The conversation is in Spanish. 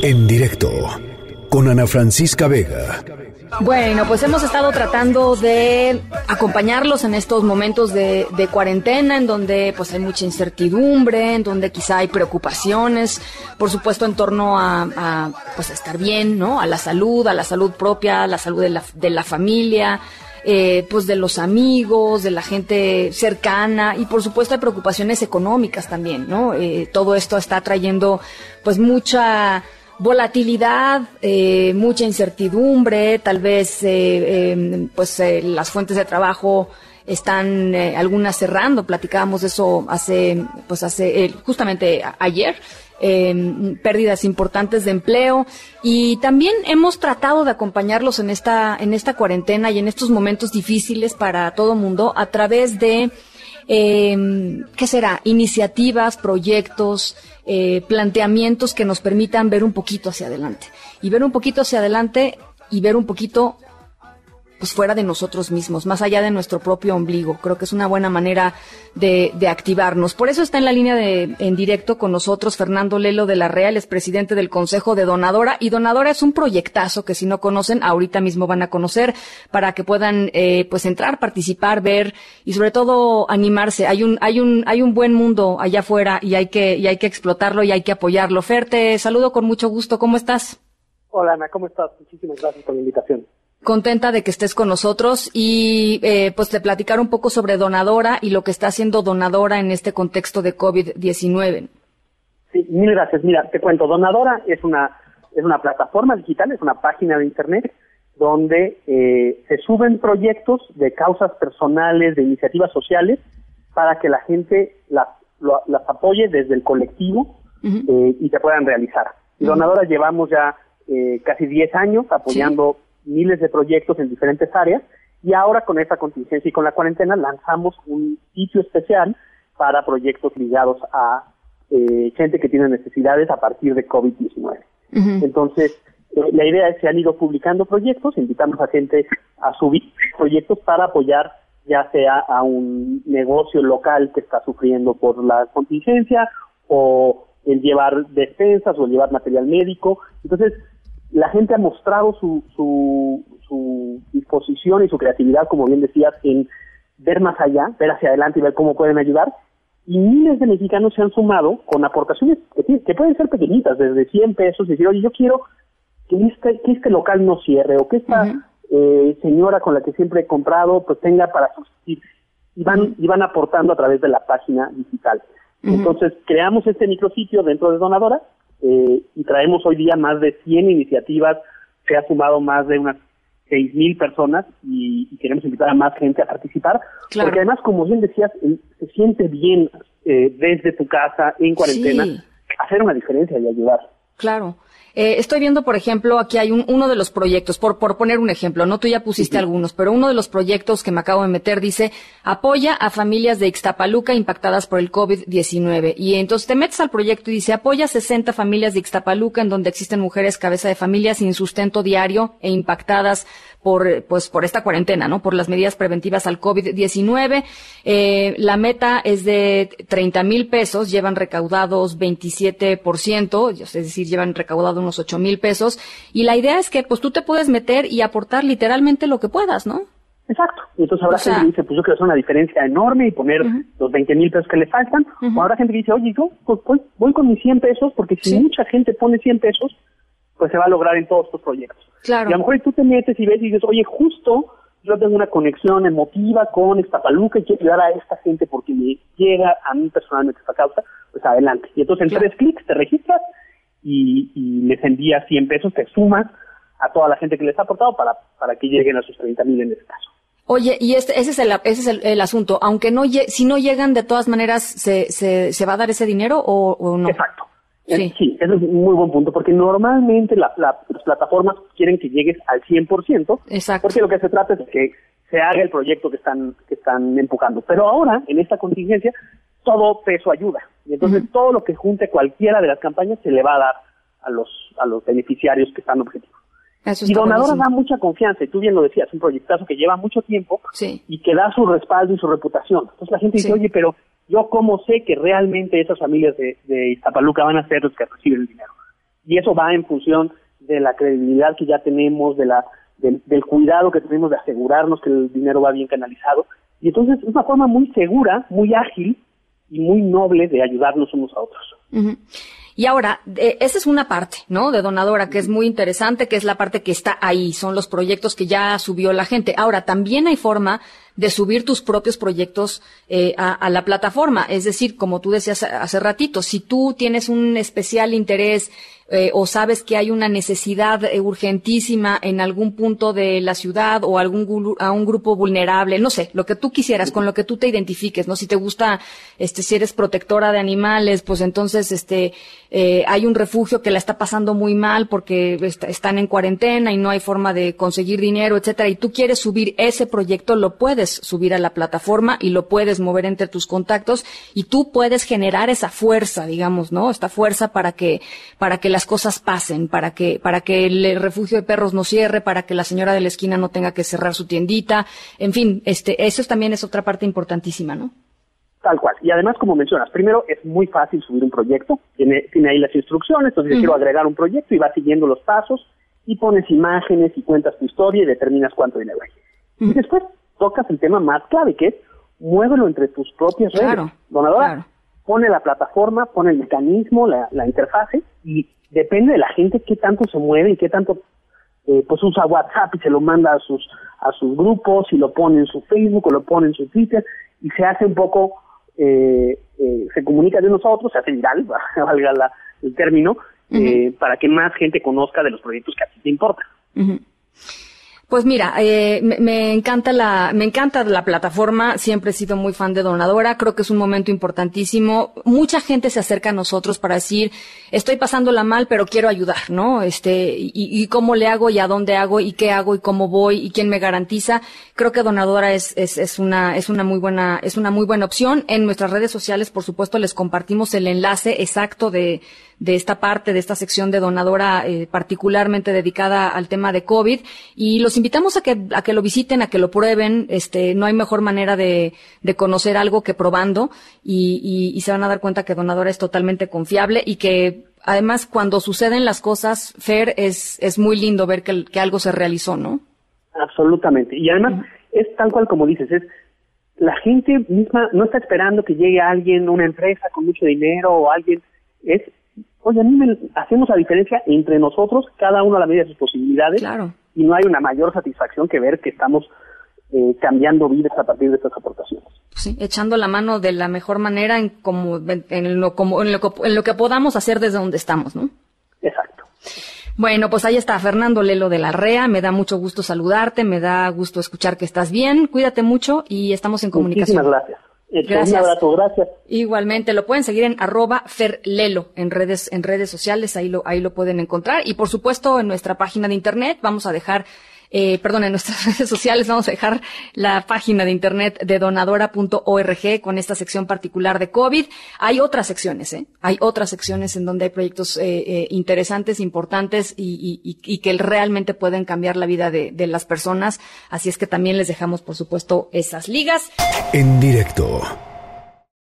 En directo con Ana Francisca Vega. Bueno, pues hemos estado tratando de acompañarlos en estos momentos de, cuarentena, en donde pues hay mucha incertidumbre, en donde quizá hay preocupaciones, por supuesto en torno a, pues estar bien, ¿no? A la salud, a la salud propia, a la salud de la, de la familia, eh, pues de los amigos, de la gente cercana y por supuesto hay preocupaciones económicas también, ¿no? Eh, todo esto está trayendo pues mucha volatilidad, eh, mucha incertidumbre, tal vez eh, em, pues eh, las fuentes de trabajo están algunas cerrando, platicábamos de eso hace pues hace justamente ayer. Em, pérdidas importantes de empleo y también hemos tratado de acompañarlos en esta en esta cuarentena y en estos momentos difíciles para todo mundo a través de eh, ¿qué será? Iniciativas, proyectos, eh, planteamientos que nos permitan ver un poquito hacia adelante. Y ver un poquito hacia adelante y ver un poquito pues fuera de nosotros mismos, más allá de nuestro propio ombligo. Creo que es una buena manera de, activarnos. Por eso está en la línea de en directo con nosotros Fernando Lelo de la Real, es presidente del Consejo de Donadora. Y Donadora es un proyectazo que si no conocen, ahorita mismo van a conocer para que puedan eh, pues entrar, participar, ver y sobre todo animarse. Hay un, hay un, hay un buen mundo allá afuera y hay que, y hay que explotarlo y hay que apoyarlo. Fer, te saludo con mucho gusto. ¿Cómo estás? Hola Ana, ¿cómo estás? Muchísimas gracias por la invitación contenta de que estés con nosotros y eh, pues de platicar un poco sobre Donadora y lo que está haciendo Donadora en este contexto de COVID-19. Sí, mil gracias. Mira, te cuento, Donadora es una, es una plataforma digital, es una página de Internet donde eh, se suben proyectos de causas personales, de iniciativas sociales, para que la gente las, las apoye desde el colectivo eh, y se puedan realizar. Y Donadora llevamos ya casi 10 años apoyando miles de proyectos en diferentes áreas y ahora con esta contingencia y con la cuarentena lanzamos un sitio especial para proyectos ligados a eh, gente que tiene necesidades a partir de COVID-19. Entonces, eh, la idea es que han ido publicando proyectos, invitamos a gente a subir proyectos para apoyar ya sea a un negocio local que está sufriendo por la contingencia o el llevar despensas o el llevar material médico. Entonces, la gente ha mostrado su, su, disposición y su creatividad, como bien decías, en ver más allá, ver hacia adelante y ver cómo pueden ayudar. Y miles de mexicanos se han sumado con aportaciones que, pueden ser pequeñitas, desde 100 pesos, y decir, oye, yo quiero que este, que este local no cierre o que esta eh, señora con la que siempre he comprado pues tenga para subsistir. Y van, y van aportando a través de la página digital. Entonces, creamos este micrositio dentro de Donadora eh, y traemos hoy día más de 100 iniciativas, se ha sumado más de unas 6.000 personas y, queremos invitar a más gente a participar, porque además, como bien decías, se siente bien eh, desde tu casa, en cuarentena, hacer una diferencia y ayudar. Claro. Eh, estoy viendo, por ejemplo, aquí hay un, uno de los proyectos, por, por poner un ejemplo, no tú ya pusiste algunos, pero uno de los proyectos que me acabo de meter dice, apoya a familias de Ixtapaluca impactadas por el COVID-19. Y entonces te metes al proyecto y dice, apoya a 60 familias de Ixtapaluca en donde existen mujeres cabeza de familia sin sustento diario e impactadas por, pues, por esta cuarentena, ¿no? Por las medidas preventivas al COVID-19. Eh, la meta es de 30 mil pesos, llevan recaudados 27%, es decir, llevan recaudado unos 8 mil pesos. Y la idea es que, pues, tú te puedes meter y aportar literalmente lo que puedas, ¿no? Exacto. Y entonces habrá gente que dice, pues yo quiero hacer una diferencia enorme y poner los 20 mil pesos que le faltan. O habrá gente que dice, oye, yo pues, voy, con mis 100 pesos porque si mucha gente pone 100 pesos, pues se va a lograr en todos estos proyectos. Claro. Y a lo mejor tú te metes y ves y dices, oye, justo yo tengo una conexión emotiva con esta paluca y quiero ayudar a esta gente porque me llega a mí personalmente esta causa, pues adelante. Y entonces en tres clics te registras y, les envías 100 pesos, te sumas a toda la gente que les ha aportado para, para que lleguen a sus 30 mil en este caso. Oye, y este, ese es el, ese es el, asunto. Aunque no, si no llegan, de todas maneras, ¿se, se, se va a dar ese dinero o, o no? Exacto. Sí. sí, ese es un muy buen punto, porque normalmente las plataformas quieren que llegues al 100%, Exacto. porque lo que se trata es de que se haga el proyecto que están, que están empujando. Pero ahora, en esta contingencia, todo peso ayuda. Y entonces todo lo que junte cualquiera de las campañas se le va a dar a los, a los beneficiarios que están objetivos. y Donadora da mucha confianza, y tú bien lo decías, un proyectazo que lleva mucho tiempo y que da su respaldo y su reputación. Entonces la gente dice, oye, pero yo cómo sé que realmente esas familias de, Iztapaluca van a ser los que reciben el dinero. Y eso va en función de la credibilidad que ya tenemos, de la, del cuidado que tenemos de asegurarnos que el dinero va bien canalizado. Y entonces es una forma muy segura, muy ágil y muy noble de ayudarnos unos a otros. Y ahora, esa es una parte, ¿no? De donadora, que es muy interesante, que es la parte que está ahí, son los proyectos que ya subió la gente. Ahora, también hay forma de subir tus propios proyectos eh, a, la plataforma. Es decir, como tú decías hace ratito, si tú tienes un especial interés eh, o sabes que hay una necesidad eh, urgentísima en algún punto de la ciudad o algún a un grupo vulnerable, no sé, lo que tú quisieras, con lo que tú te identifiques, ¿no? Si te gusta, este, si eres protectora de animales, pues entonces, este, hay un refugio que la está pasando muy mal porque están en cuarentena y no hay forma de conseguir dinero, etcétera, y tú quieres subir ese proyecto, lo puedes subir a la plataforma y lo puedes mover entre tus contactos y tú puedes generar esa fuerza, digamos, ¿no? Esta fuerza para que, para que las cosas pasen, para que, para que el refugio de perros no cierre, para que la señora de la esquina no tenga que cerrar su tiendita, en fin, este, eso también es otra parte importantísima, ¿no? Tal cual. Y además, como mencionas, primero es muy fácil subir un proyecto, tiene, tiene ahí las instrucciones, entonces quiero agregar un proyecto y vas siguiendo los pasos y pones imágenes y cuentas tu historia y determinas cuánto dinero hay. Y después tocas el tema más clave, que es muévelo entre tus propias redes. Claro, Donadora, pone la plataforma, pone el mecanismo, la, la interfase y depende de la gente qué tanto se mueve y qué tanto eh, pues usa WhatsApp y se lo manda a sus a sus grupos y lo pone en su Facebook o lo pone en su Twitter y se hace un poco eh, eh, se comunica de unos a otros, se hace viral, valga la, el término, eh, para que más gente conozca de los proyectos que a ti te importan. Pues mira, eh, me, encanta la, me encanta la plataforma. Siempre he sido muy fan de Donadora. Creo que es un momento importantísimo. Mucha gente se acerca a nosotros para decir, estoy pasándola mal, pero quiero ayudar, ¿no? Este, y, y cómo le hago y a dónde hago y qué hago y cómo voy y quién me garantiza. Creo que Donadora es, es, es una, es una muy buena, es una muy buena opción. En nuestras redes sociales, por supuesto, les compartimos el enlace exacto de, de esta parte, de esta sección de donadora eh, particularmente dedicada al tema de COVID y los invitamos a que, a que lo visiten, a que lo prueben. Este, no hay mejor manera de, de conocer algo que probando y, y, se van a dar cuenta que donadora es totalmente confiable y que además cuando suceden las cosas, Fer, es, es muy lindo ver que, que algo se realizó, ¿no? Absolutamente. Y además es tal cual como dices, es la gente misma no está esperando que llegue alguien, una empresa con mucho dinero o alguien, es oye, a mí me, hacemos la diferencia entre nosotros, cada uno a la medida de sus posibilidades, claro. y no hay una mayor satisfacción que ver que estamos eh, cambiando vidas a partir de estas aportaciones. Sí, echando la mano de la mejor manera en, como, en, lo, como, en, lo, en lo que podamos hacer desde donde estamos, ¿no? Exacto. Bueno, pues ahí está Fernando Lelo de la REA. Me da mucho gusto saludarte, me da gusto escuchar que estás bien. Cuídate mucho y estamos en comunicación. Muchísimas gracias. Gracias. Un abrazo, gracias. Igualmente, lo pueden seguir en arroba ferlelo en redes, en redes sociales, ahí lo, ahí lo pueden encontrar. Y por supuesto, en nuestra página de internet vamos a dejar eh, perdón, en nuestras redes sociales vamos a dejar la página de internet de donadora.org con esta sección particular de COVID. Hay otras secciones, ¿eh? Hay otras secciones en donde hay proyectos eh, eh interesantes, importantes y, que realmente pueden cambiar la vida de, de las personas. Así es que también les dejamos, por supuesto, esas ligas. En directo